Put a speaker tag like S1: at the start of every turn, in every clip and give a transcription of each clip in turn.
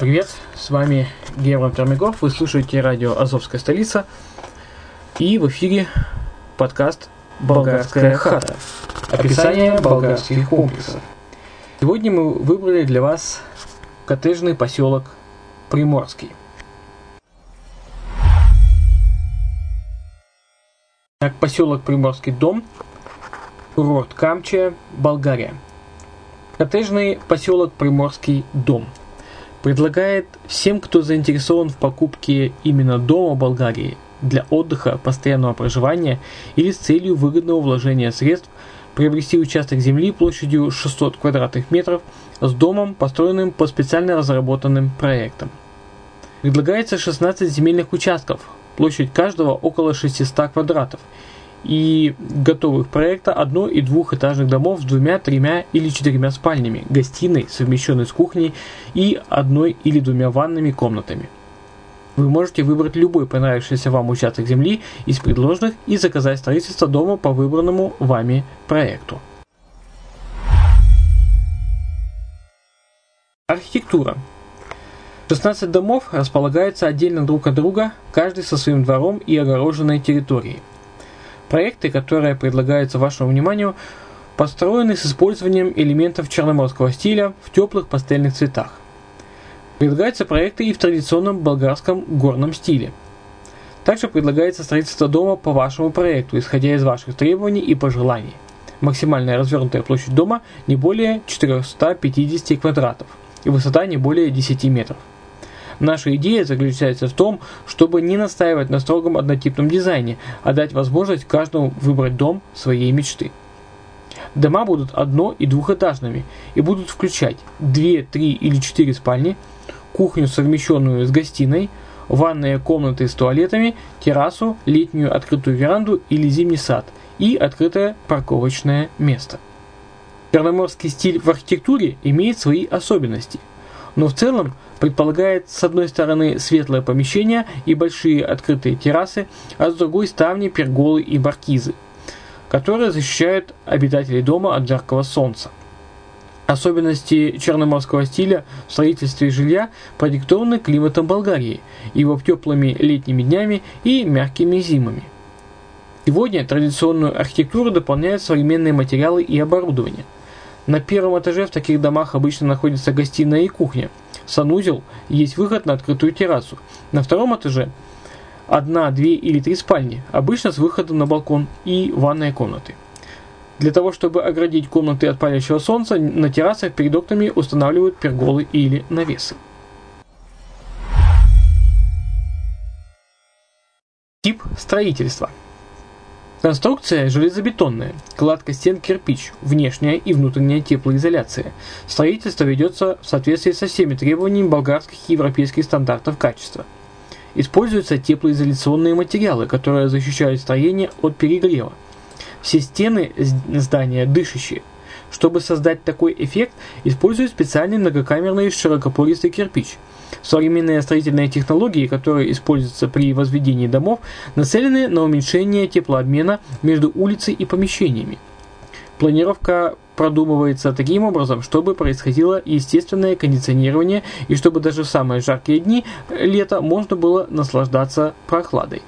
S1: привет, с вами Герман Пермяков, вы слушаете радио «Азовская столица» и в эфире подкаст «Болгарская хата». Описание болгарских комплексов. Сегодня мы выбрали для вас коттеджный поселок Приморский. Так, поселок Приморский дом, курорт Камчия, Болгария. Коттеджный поселок Приморский дом – предлагает всем, кто заинтересован в покупке именно дома в Болгарии для отдыха, постоянного проживания или с целью выгодного вложения средств, приобрести участок земли площадью 600 квадратных метров с домом, построенным по специально разработанным проектам. Предлагается 16 земельных участков, площадь каждого около 600 квадратов – и готовых проекта одно- и двухэтажных домов с двумя, тремя или четырьмя спальнями, гостиной, совмещенной с кухней и одной или двумя ванными комнатами. Вы можете выбрать любой понравившийся вам участок земли из предложенных и заказать строительство дома по выбранному вами проекту. Архитектура. 16 домов располагаются отдельно друг от друга, каждый со своим двором и огороженной территорией. Проекты, которые предлагаются вашему вниманию, построены с использованием элементов черноморского стиля в теплых пастельных цветах. Предлагаются проекты и в традиционном болгарском горном стиле. Также предлагается строительство дома по вашему проекту, исходя из ваших требований и пожеланий. Максимальная развернутая площадь дома не более 450 квадратов и высота не более 10 метров. Наша идея заключается в том, чтобы не настаивать на строгом однотипном дизайне, а дать возможность каждому выбрать дом своей мечты. Дома будут одно- и двухэтажными и будут включать 2, 3 или 4 спальни, кухню, совмещенную с гостиной, ванные комнаты с туалетами, террасу, летнюю открытую веранду или зимний сад и открытое парковочное место. Черноморский стиль в архитектуре имеет свои особенности, но в целом предполагает с одной стороны светлое помещение и большие открытые террасы, а с другой ставни, перголы и маркизы, которые защищают обитателей дома от жаркого солнца. Особенности черноморского стиля в строительстве жилья продиктованы климатом Болгарии, его теплыми летними днями и мягкими зимами. Сегодня традиционную архитектуру дополняют современные материалы и оборудование. На первом этаже в таких домах обычно находится гостиная и кухня – санузел, есть выход на открытую террасу. На втором этаже одна, две или три спальни, обычно с выходом на балкон и ванные комнаты. Для того, чтобы оградить комнаты от палящего солнца, на террасах перед окнами устанавливают перголы или навесы. Тип строительства. Конструкция железобетонная, кладка стен кирпич, внешняя и внутренняя теплоизоляция. Строительство ведется в соответствии со всеми требованиями болгарских и европейских стандартов качества. Используются теплоизоляционные материалы, которые защищают строение от перегрева. Все стены здания дышащие. Чтобы создать такой эффект, используют специальный многокамерный широкопористый кирпич – Современные строительные технологии, которые используются при возведении домов, нацелены на уменьшение теплообмена между улицей и помещениями. Планировка продумывается таким образом, чтобы происходило естественное кондиционирование и чтобы даже в самые жаркие дни лета можно было наслаждаться прохладой.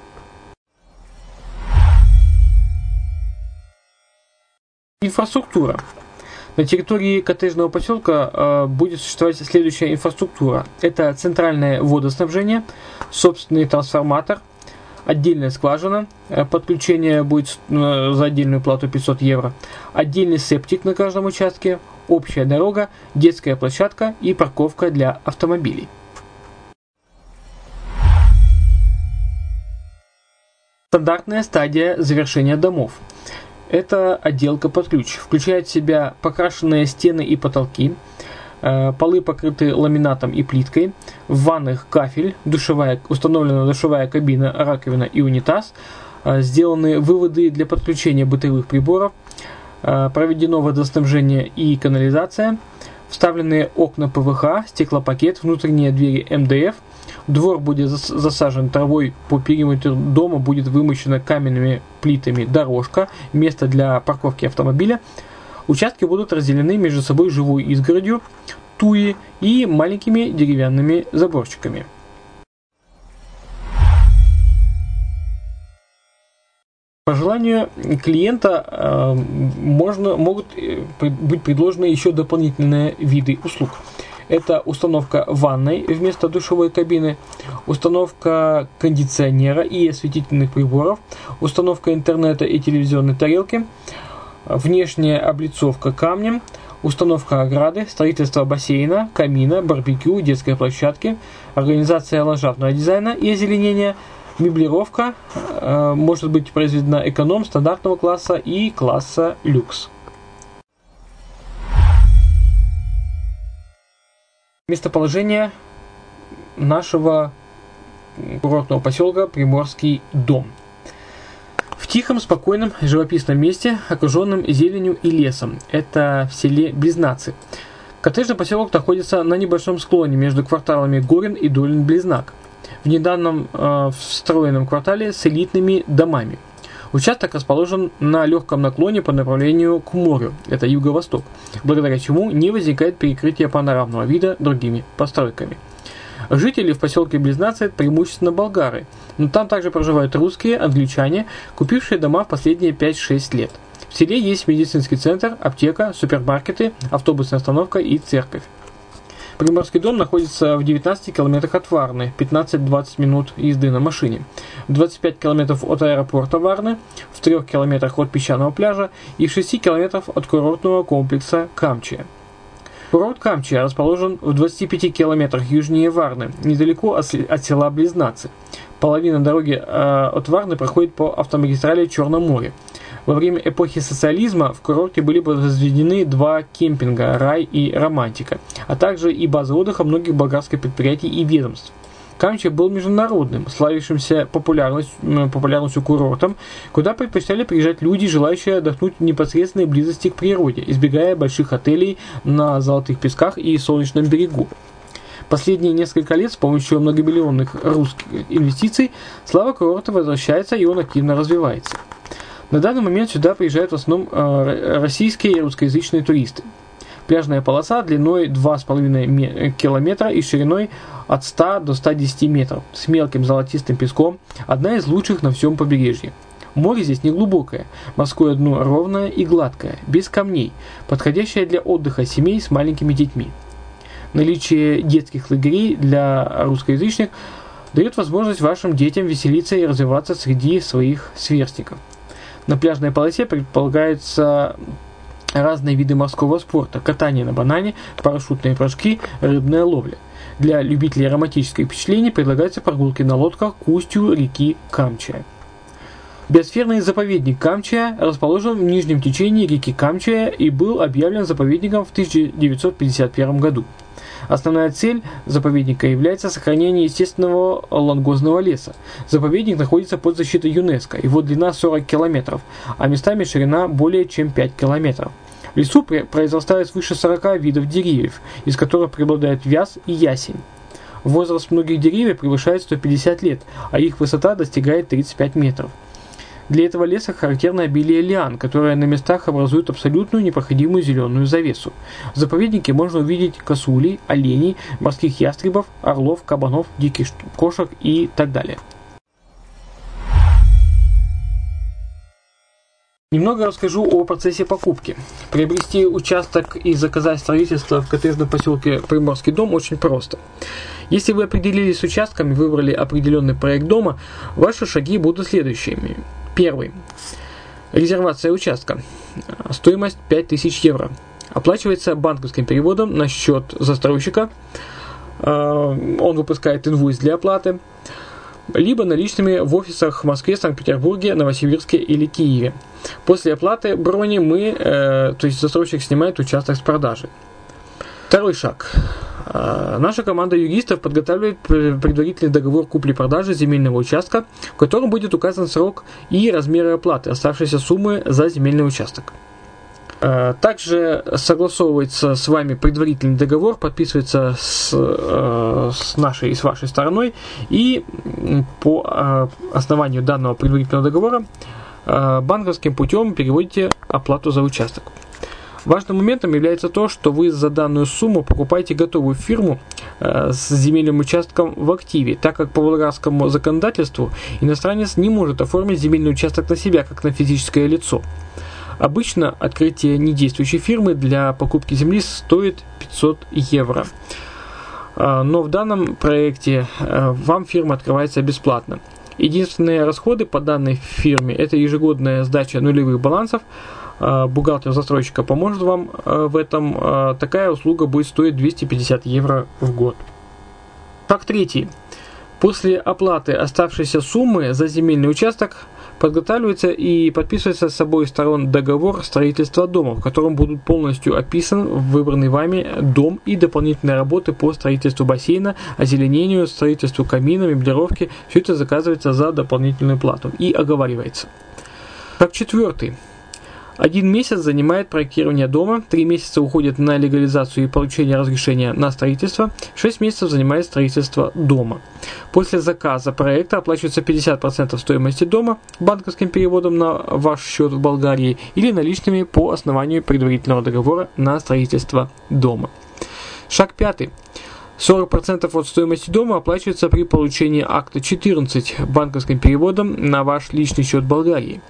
S1: Инфраструктура. На территории коттеджного поселка э, будет существовать следующая инфраструктура. Это центральное водоснабжение, собственный трансформатор, отдельная скважина, э, подключение будет э, за отдельную плату 500 евро, отдельный септик на каждом участке, общая дорога, детская площадка и парковка для автомобилей. Стандартная стадия завершения домов – это отделка под ключ. Включает в себя покрашенные стены и потолки, э, полы покрыты ламинатом и плиткой, в ванных кафель, душевая, установлена душевая кабина, раковина и унитаз, э, сделаны выводы для подключения бытовых приборов, э, проведено водоснабжение и канализация, вставлены окна ПВХ, стеклопакет, внутренние двери МДФ – Двор будет засажен травой, по периметру дома будет вымощена каменными плитами дорожка, место для парковки автомобиля. Участки будут разделены между собой живой изгородью, туи и маленькими деревянными заборчиками. По желанию клиента э, можно, могут э, быть предложены еще дополнительные виды услуг. Это установка ванной вместо душевой кабины, установка кондиционера и осветительных приборов, установка интернета и телевизионной тарелки, внешняя облицовка камнем, установка ограды, строительство бассейна, камина, барбекю, детской площадки, организация ландшафтного дизайна и озеленения, меблировка э, может быть произведена эконом стандартного класса и класса люкс. Местоположение нашего курортного поселка Приморский дом. В тихом, спокойном, живописном месте, окруженном зеленью и лесом. Это в селе Близнацы. Коттеджный поселок находится на небольшом склоне между кварталами Горин и Долин-Близнак. В недавнем э, встроенном квартале с элитными домами – Участок расположен на легком наклоне по направлению к морю, это юго-восток, благодаря чему не возникает перекрытие панорамного вида другими постройками. Жители в поселке Близнации преимущественно болгары, но там также проживают русские, англичане, купившие дома в последние 5-6 лет. В селе есть медицинский центр, аптека, супермаркеты, автобусная остановка и церковь. Приморский дом находится в 19 километрах от Варны, 15-20 минут езды на машине, 25 километров от аэропорта Варны, в 3 километрах от песчаного пляжа и в 6 километров от курортного комплекса Камчия. Курорт Камчия расположен в 25 километрах южнее Варны, недалеко от села Близнацы. Половина дороги э, от Варны проходит по автомагистрали Черном море. Во время эпохи социализма в курорте были возведены два кемпинга «Рай» и «Романтика», а также и базы отдыха многих болгарских предприятий и ведомств. Камча был международным, славившимся популярностью, популярностью курортом, куда предпочитали приезжать люди, желающие отдохнуть в непосредственной близости к природе, избегая больших отелей на Золотых Песках и Солнечном берегу. Последние несколько лет с помощью многомиллионных русских инвестиций слава курорта возвращается и он активно развивается. На данный момент сюда приезжают в основном э, российские и русскоязычные туристы. Пляжная полоса длиной 2,5 километра и шириной от 100 до 110 метров, с мелким золотистым песком, одна из лучших на всем побережье. Море здесь не глубокое, морское дно ровное и гладкое, без камней, подходящее для отдыха семей с маленькими детьми. наличие детских лагерей для русскоязычных дает возможность вашим детям веселиться и развиваться среди своих сверстников. На пляжной полосе предполагается разные виды морского спорта, катание на банане, парашютные прыжки, рыбная ловля. Для любителей романтических впечатлений предлагаются прогулки на лодках к устью реки Камчая. Биосферный заповедник Камчая расположен в нижнем течении реки Камчая и был объявлен заповедником в 1951 году. Основная цель заповедника является сохранение естественного лангозного леса. Заповедник находится под защитой ЮНЕСКО. Его длина 40 километров, а местами ширина более чем 5 километров. В лесу произрастает свыше 40 видов деревьев, из которых преобладают вяз и ясень. Возраст многих деревьев превышает 150 лет, а их высота достигает 35 метров. Для этого леса характерно обилие лиан, которые на местах образуют абсолютную непроходимую зеленую завесу. В заповеднике можно увидеть косулей, оленей, морских ястребов, орлов, кабанов, диких кошек и так далее. Немного расскажу о процессе покупки. Приобрести участок и заказать строительство в коттеджном поселке Приморский дом очень просто. Если вы определились с участком и выбрали определенный проект дома, ваши шаги будут следующими. Первый. Резервация участка. Стоимость 5000 евро. Оплачивается банковским переводом на счет застройщика. А, он выпускает инвойс для оплаты. Либо наличными в офисах в Москве, Санкт-Петербурге, Новосибирске или Киеве. После оплаты брони мы, э, то есть застройщик снимает участок с продажи. Второй шаг. А, наша команда юристов подготавливает предварительный договор купли-продажи земельного участка, в котором будет указан срок и размеры оплаты оставшейся суммы за земельный участок. А, также согласовывается с вами предварительный договор, подписывается с, э, с нашей и с вашей стороной, и по а, основанию данного предварительного договора банковским путем переводите оплату за участок. Важным моментом является то, что вы за данную сумму покупаете готовую фирму э, с земельным участком в активе, так как по болгарскому законодательству иностранец не может оформить земельный участок на себя, как на физическое лицо. Обычно открытие недействующей фирмы для покупки земли стоит 500 евро. Э, но в данном проекте э, вам фирма открывается бесплатно. Единственные расходы по данной фирме – это ежегодная сдача нулевых балансов – бухгалтер застройщика поможет вам э, в этом, э, такая услуга будет стоить 250 евро в год. Шаг третий. После оплаты оставшейся суммы за земельный участок подготавливается и подписывается с обоих сторон договор строительства дома, в котором будут полностью описан выбранный вами дом и дополнительные работы по строительству бассейна, озеленению, строительству камина, меблировки. Все это заказывается за дополнительную плату и оговаривается. Шаг четвертый. Один месяц занимает проектирование дома, три месяца уходит на легализацию и получение разрешения на строительство, шесть месяцев занимает строительство дома. После заказа проекта оплачивается 50% стоимости дома банковским переводом на ваш счет в Болгарии или наличными по основанию предварительного договора на строительство дома. Шаг пятый. 40% от стоимости дома оплачивается при получении акта 14 банковским переводом на ваш личный счет Болгарии.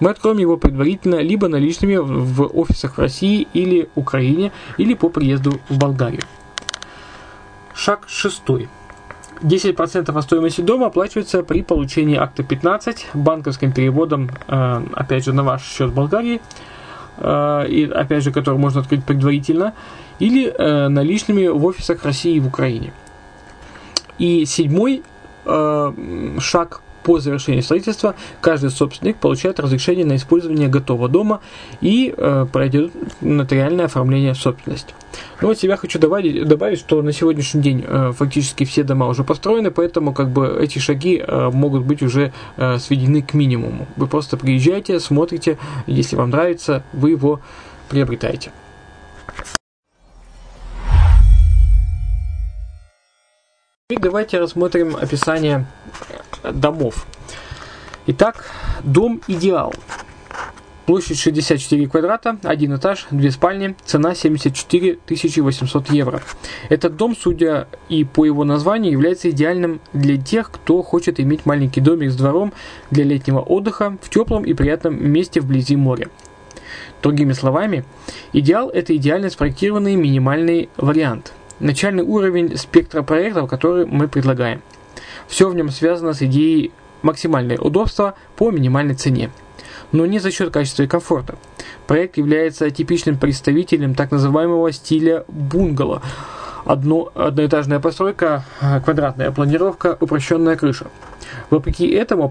S1: Мы откроем его предварительно либо наличными в офисах в России или Украине, или по приезду в Болгарию. Шаг шестой. 10% от стоимости дома оплачивается при получении акта 15 банковским переводом, э, опять же, на ваш счет Болгарии, и опять же, который можно открыть предварительно, или э, наличными в офисах России и в Украине. И седьмой шаг по завершении строительства каждый собственник получает разрешение на использование готового дома и э, пройдет нотариальное оформление собственности. Ну вот себя хочу добавить, добавить, что на сегодняшний день э, фактически все дома уже построены, поэтому как бы эти шаги э, могут быть уже э, сведены к минимуму. Вы просто приезжаете, смотрите, если вам нравится, вы его приобретаете. И давайте рассмотрим описание домов. Итак, дом идеал. Площадь 64 квадрата, один этаж, две спальни, цена 74 800 евро. Этот дом, судя и по его названию, является идеальным для тех, кто хочет иметь маленький домик с двором для летнего отдыха в теплом и приятном месте вблизи моря. Другими словами, идеал – это идеально спроектированный минимальный вариант – начальный уровень спектра проектов, который мы предлагаем. Все в нем связано с идеей максимальное удобство по минимальной цене. Но не за счет качества и комфорта. Проект является типичным представителем так называемого стиля бунгало. Одно, одноэтажная постройка, квадратная планировка, упрощенная крыша. Вопреки этому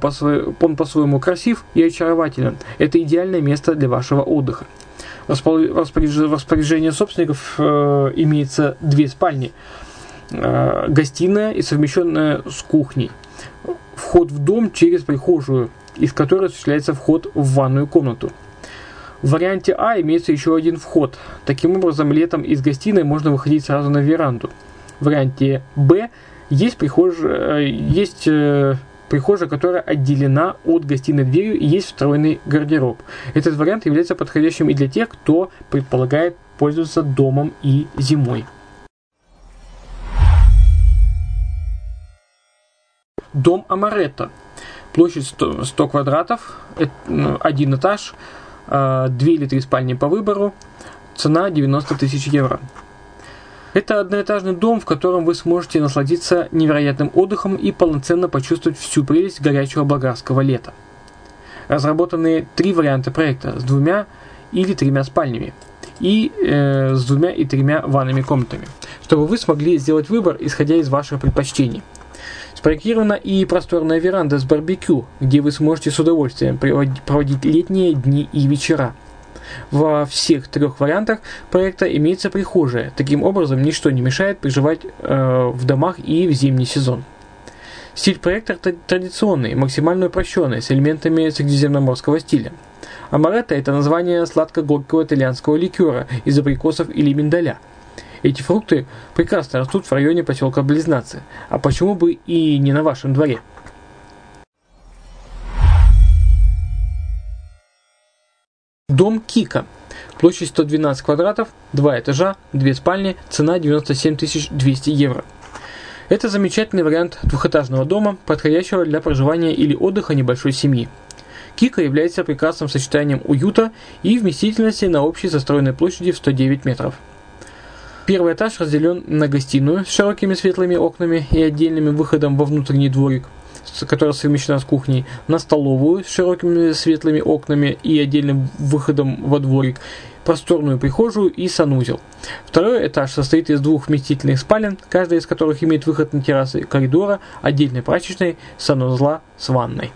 S1: он по-своему красив и очарователен. Это идеальное место для вашего отдыха. В распоряжении собственников э, имеется две спальни, э, гостиная и совмещенная с кухней вход в дом через прихожую, из которой осуществляется вход в ванную комнату. В варианте А имеется еще один вход. Таким образом, летом из гостиной можно выходить сразу на веранду. В варианте Б есть прихожая, э, есть прихожая, которая отделена от гостиной дверью и есть встроенный гардероб. Этот вариант является подходящим и для тех, кто предполагает пользоваться домом и зимой. Дом Амаретто. Площадь 100, 100 квадратов, ну, один этаж, а, две или три спальни по выбору, цена 90 тысяч евро. Это одноэтажный дом, в котором вы сможете насладиться невероятным отдыхом и полноценно почувствовать всю прелесть горячего болгарского лета. Разработаны три варианта проекта с двумя или тремя спальнями и э, с двумя и тремя ванными комнатами, чтобы вы смогли сделать выбор, исходя из ваших предпочтений – Спроектирована и просторная веранда с барбекю, где вы сможете с удовольствием проводить летние дни и вечера. Во всех трех вариантах проекта имеется прихожая. Таким образом, ничто не мешает проживать э, в домах и в зимний сезон. Стиль проекта традиционный, максимально упрощенный, с элементами средиземноморского стиля. Амаретто – это название сладко-горького итальянского ликера из абрикосов или миндаля – эти фрукты прекрасно растут в районе поселка Близнацы. А почему бы и не на вашем дворе? Дом Кика. Площадь 112 квадратов, два этажа, две спальни, цена 97 200 евро. Это замечательный вариант двухэтажного дома, подходящего для проживания или отдыха небольшой семьи. Кика является прекрасным сочетанием уюта и вместительности на общей застроенной площади в 109 метров. Первый этаж разделен на гостиную с широкими светлыми окнами и отдельным выходом во внутренний дворик, которая совмещена с кухней, на столовую с широкими светлыми окнами и отдельным выходом во дворик, просторную прихожую и санузел. Второй этаж состоит из двух вместительных спален, каждая из которых имеет выход на террасы коридора, отдельной прачечной, санузла с ванной.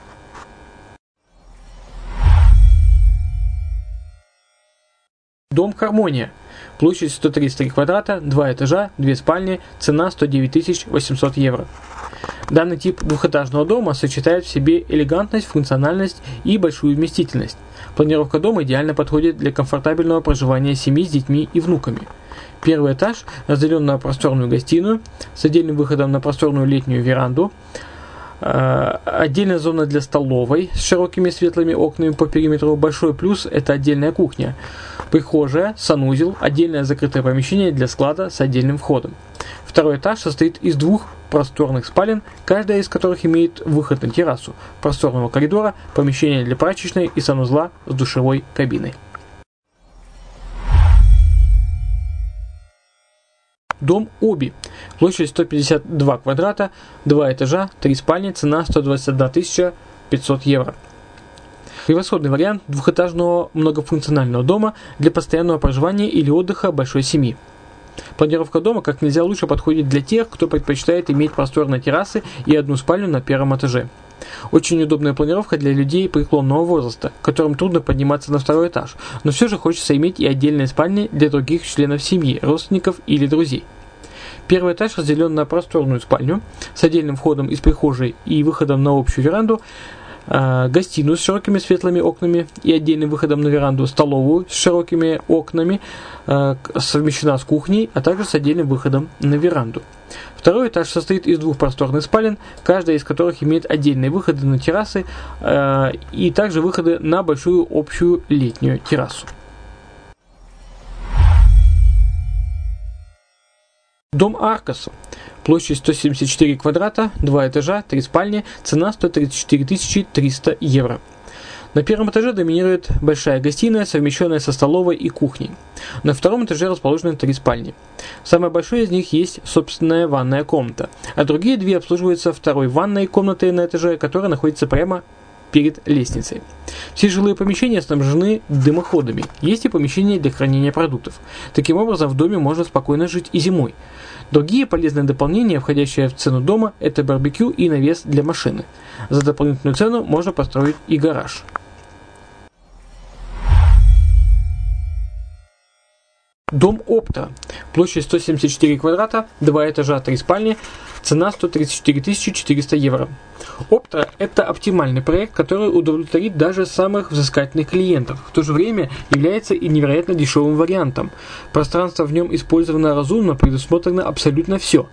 S1: Дом Хармония – Площадь 133 квадрата, 2 этажа, 2 спальни, цена 109 800 евро. Данный тип двухэтажного дома сочетает в себе элегантность, функциональность и большую вместительность. Планировка дома идеально подходит для комфортабельного проживания семьи с детьми и внуками. Первый этаж разделен на просторную гостиную с отдельным выходом на просторную летнюю веранду, э, Отдельная зона для столовой с широкими светлыми окнами по периметру. Большой плюс – это отдельная кухня прихожая, санузел, отдельное закрытое помещение для склада с отдельным входом. Второй этаж состоит из двух просторных спален, каждая из которых имеет выход на террасу, просторного коридора, помещение для прачечной и санузла с душевой кабиной. Дом Оби. Площадь 152 квадрата, 2 этажа, 3 спальни, цена 121 500 евро. Превосходный вариант двухэтажного многофункционального дома для постоянного проживания или отдыха большой семьи. Планировка дома как нельзя лучше подходит для тех, кто предпочитает иметь просторные террасы и одну спальню на первом этаже. Очень удобная планировка для людей преклонного возраста, которым трудно подниматься на второй этаж, но все же хочется иметь и отдельные спальни для других членов семьи, родственников или друзей. Первый этаж разделен на просторную спальню с отдельным входом из прихожей и выходом на общую веранду, гостиную с широкими светлыми окнами и отдельным выходом на веранду, столовую с широкими окнами, э, совмещена с кухней, а также с отдельным выходом на веранду. Второй этаж состоит из двух просторных спален, каждая из которых имеет отдельные выходы на террасы э, и также выходы на большую общую летнюю террасу. Дом Аркаса. Площадь 174 квадрата, 2 этажа, 3 спальни, цена 134 300 евро. На первом этаже доминирует большая гостиная, совмещенная со столовой и кухней. На втором этаже расположены три спальни. Самая большая из них есть собственная ванная комната, а другие две обслуживаются второй ванной комнатой на этаже, которая находится прямо перед лестницей. Все жилые помещения снабжены дымоходами. Есть и помещения для хранения продуктов. Таким образом, в доме можно спокойно жить и зимой. Другие полезные дополнения, входящие в цену дома, это барбекю и навес для машины. За дополнительную цену можно построить и гараж. Дом Опта. Площадь 174 квадрата, 2 этажа, 3 спальни, цена 134 400 евро. Опта – это оптимальный проект, который удовлетворит даже самых взыскательных клиентов. В то же время является и невероятно дешевым вариантом. Пространство в нем использовано разумно, предусмотрено абсолютно все.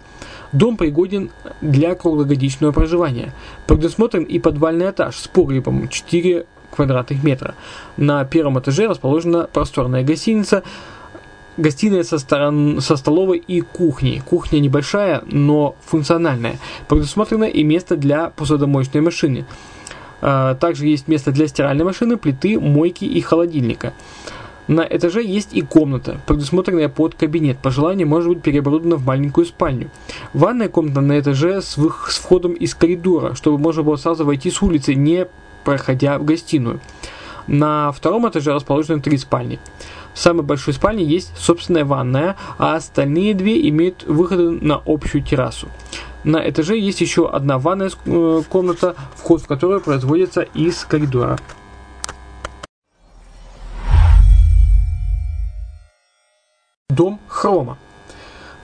S1: Дом пригоден для круглогодичного проживания. Предусмотрен и подвальный этаж с погребом 4 квадратных метра. На первом этаже расположена просторная гостиница – Гостиная со, сторон, со столовой и кухней. Кухня небольшая, но функциональная. Предусмотрено и место для посудомоечной машины. А, также есть место для стиральной машины, плиты, мойки и холодильника. На этаже есть и комната, предусмотренная под кабинет. По желанию может быть переоборудована в маленькую спальню. Ванная комната на этаже с, с входом из коридора, чтобы можно было сразу войти с улицы, не проходя в гостиную. На втором этаже расположены три спальни. В самой большой спальне есть собственная ванная, а остальные две имеют выходы на общую террасу. На этаже есть еще одна ванная э, комната, вход в которую производится из коридора. Дом Хрома.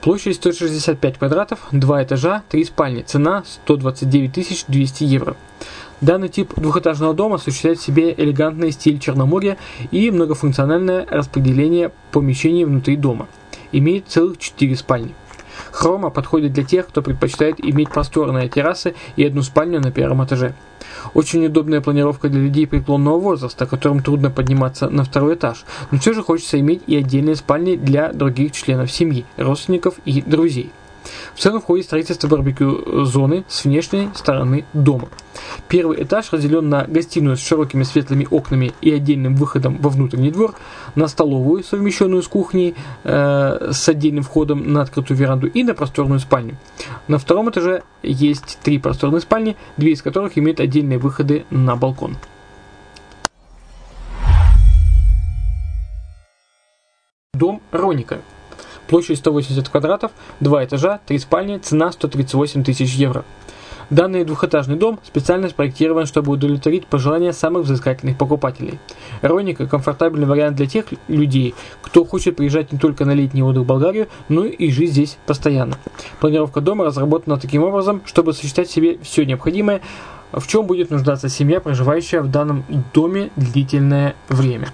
S1: Площадь 165 квадратов, 2 этажа, 3 спальни. Цена 129 200 евро. Данный тип двухэтажного дома осуществляет в себе элегантный стиль Черноморья и многофункциональное распределение помещений внутри дома. Имеет целых 4 спальни. Хрома подходит для тех, кто предпочитает иметь просторные террасы и одну спальню на первом этаже. Очень удобная планировка для людей преклонного возраста, которым трудно подниматься на второй этаж, но все же хочется иметь и отдельные спальни для других членов семьи, родственников и друзей. В цену входит строительство барбекю зоны с внешней стороны дома. Первый этаж разделен на гостиную с широкими светлыми окнами и отдельным выходом во внутренний двор, на столовую, совмещенную с кухней, э, с отдельным входом на открытую веранду и на просторную спальню. На втором этаже есть три просторные спальни, две из которых имеют отдельные выходы на балкон. Дом Роника. Площадь 180 квадратов, два этажа, три спальни, цена 138 тысяч евро. Данный двухэтажный дом специально спроектирован, чтобы удовлетворить пожелания самых взыскательных покупателей. Роника – комфортабельный вариант для тех людей, кто хочет приезжать не только на летний отдых в Болгарию, но и жить здесь постоянно. Планировка дома разработана таким образом, чтобы сочетать в себе все необходимое, в чем будет нуждаться семья, проживающая в данном доме длительное время.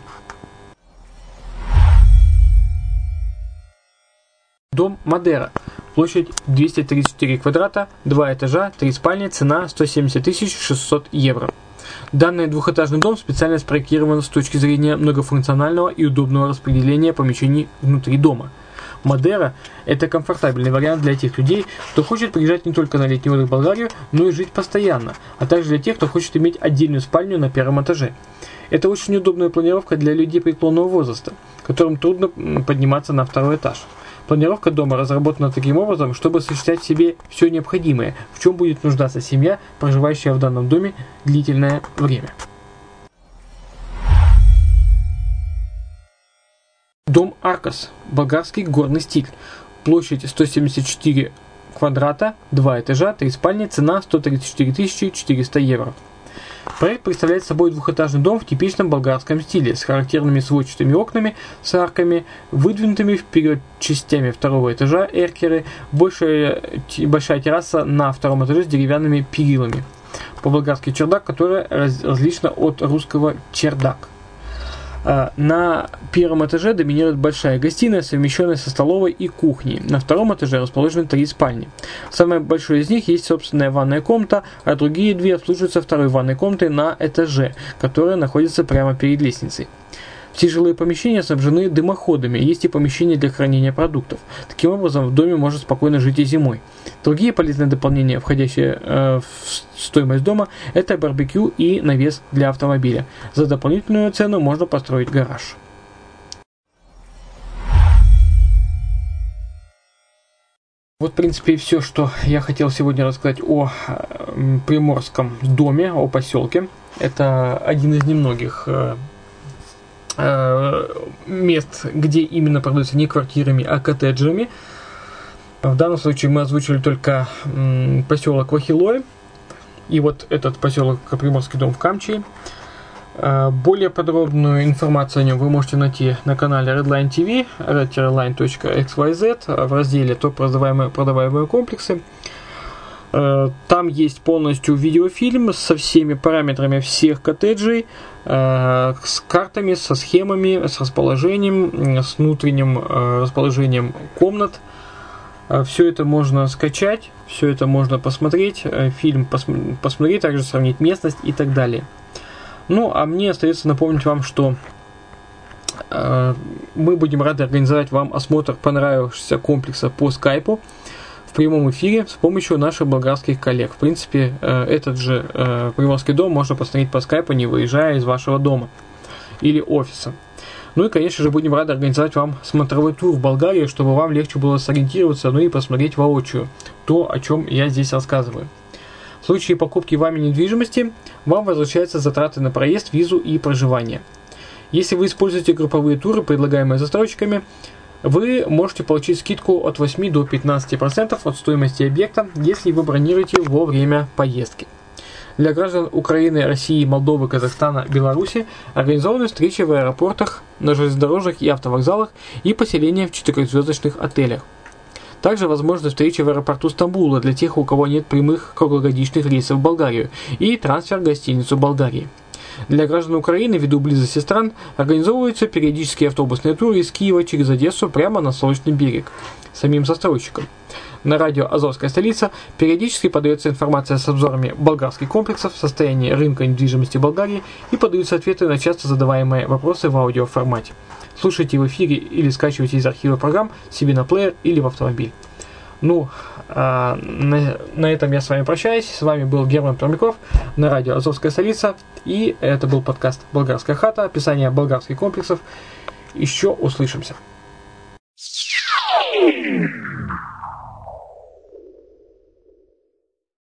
S1: Дом Мадера. Площадь 234 квадрата, 2 этажа, 3 спальни, цена 170 600 евро. Данный двухэтажный дом специально спроектирован с точки зрения многофункционального и удобного распределения помещений внутри дома. Мадера – это комфортабельный вариант для тех людей, кто хочет приезжать не только на летний отдых в Болгарию, но и жить постоянно, а также для тех, кто хочет иметь отдельную спальню на первом этаже. Это очень удобная планировка для людей преклонного возраста, которым трудно подниматься на второй этаж. Планировка дома разработана таким образом, чтобы сочетать в себе все необходимое, в чем будет нуждаться семья, проживающая в данном доме длительное время. Дом Аркас. Болгарский горный стиль. Площадь 174 квадрата, 2 этажа, 3 спальни, цена 134 400 евро. Проект представляет собой двухэтажный дом в типичном болгарском стиле, с характерными сводчатыми окнами, с арками, выдвинутыми вперед частями второго этажа эркеры, большая, большая терраса на втором этаже с деревянными перилами. По-болгарски чердак, который различно от русского чердак. А, на первом этаже доминирует большая гостиная, совмещенная со столовой и кухней. На втором этаже расположены три спальни. Самая большая из них есть собственная ванная комната, а другие две обслуживаются второй ванной комнатой на этаже, которая находится прямо перед лестницей. Все жилые помещения снабжены дымоходами, есть и помещения для хранения продуктов. Таким образом, в доме можно спокойно жить и зимой. Другие полезные дополнения, входящие э, в стоимость дома, это барбекю и навес для автомобиля. За дополнительную цену можно построить гараж. Вот, в принципе, и все, что я хотел сегодня рассказать о э, приморском доме, о поселке. Это один из немногих э, мест, где именно продаются не квартирами, а коттеджами. В данном случае мы озвучили только поселок Вахилой и вот этот поселок Приморский дом в Камчи. Э, более подробную информацию о нем вы можете найти на канале Redline TV, redline.xyz в разделе «Топ продаваемые, продаваемые комплексы». Э, там есть полностью видеофильм со всеми параметрами всех коттеджей, э, с картами, со схемами, с расположением, с внутренним расположением комнат. Все это можно скачать, все это можно посмотреть, фильм посмотреть, также сравнить местность и так далее. Ну, а мне остается напомнить вам, что э, мы будем рады организовать вам осмотр понравившегося комплекса по скайпу прямом эфире с помощью наших болгарских коллег. В принципе, э, этот же э, приморский дом можно посмотреть по скайпу, не выезжая из вашего дома или офиса. Ну и, конечно же, будем рады организовать вам смотровой тур в Болгарии, чтобы вам легче было сориентироваться, ну и посмотреть воочию то, о чем я здесь рассказываю. В случае покупки вами недвижимости вам возвращаются затраты на проезд, визу и проживание. Если вы используете групповые туры, предлагаемые застройщиками, вы можете получить скидку от 8 до 15% от стоимости объекта, если вы бронируете во время поездки. Для граждан Украины, России, Молдовы, Казахстана, Беларуси организованы встречи в аэропортах, на железнодорожных и автовокзалах и поселения в четырехзвездочных отелях. Также возможны встречи в аэропорту Стамбула для тех, у кого нет прямых круглогодичных рейсов в Болгарию и трансфер в гостиницу Болгарии. Для граждан Украины, ввиду близости стран, организовываются периодические автобусные туры из Киева через Одессу прямо на Солнечный берег самим застройщиком. На радио «Азовская столица» периодически подается информация с обзорами болгарских комплексов, состояния рынка недвижимости Болгарии и подаются ответы на часто задаваемые вопросы в аудиоформате. Слушайте в эфире или скачивайте из архива программ себе на плеер или в автомобиль. Ну, а, на, на этом я с вами прощаюсь. С вами был Герман Пермяков на радио «Азовская столица». И это был подкаст «Болгарская хата», описание болгарских комплексов. Еще услышимся. Yeah.